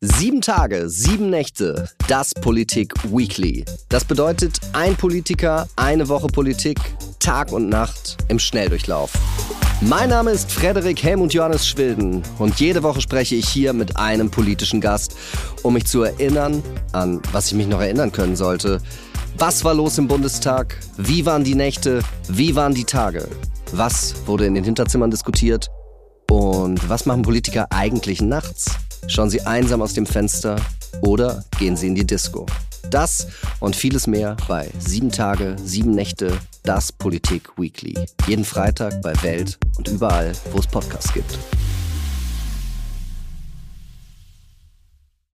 Sieben Tage, sieben Nächte, das Politik Weekly. Das bedeutet ein Politiker, eine Woche Politik, Tag und Nacht im Schnelldurchlauf. Mein Name ist Frederik Helmut Johannes Schwilden und jede Woche spreche ich hier mit einem politischen Gast, um mich zu erinnern an, was ich mich noch erinnern können sollte. Was war los im Bundestag? Wie waren die Nächte? Wie waren die Tage? Was wurde in den Hinterzimmern diskutiert? Und was machen Politiker eigentlich nachts? Schauen Sie einsam aus dem Fenster oder gehen Sie in die Disco. Das und vieles mehr bei Sieben Tage, Sieben Nächte, das Politik Weekly. Jeden Freitag bei Welt und überall, wo es Podcasts gibt.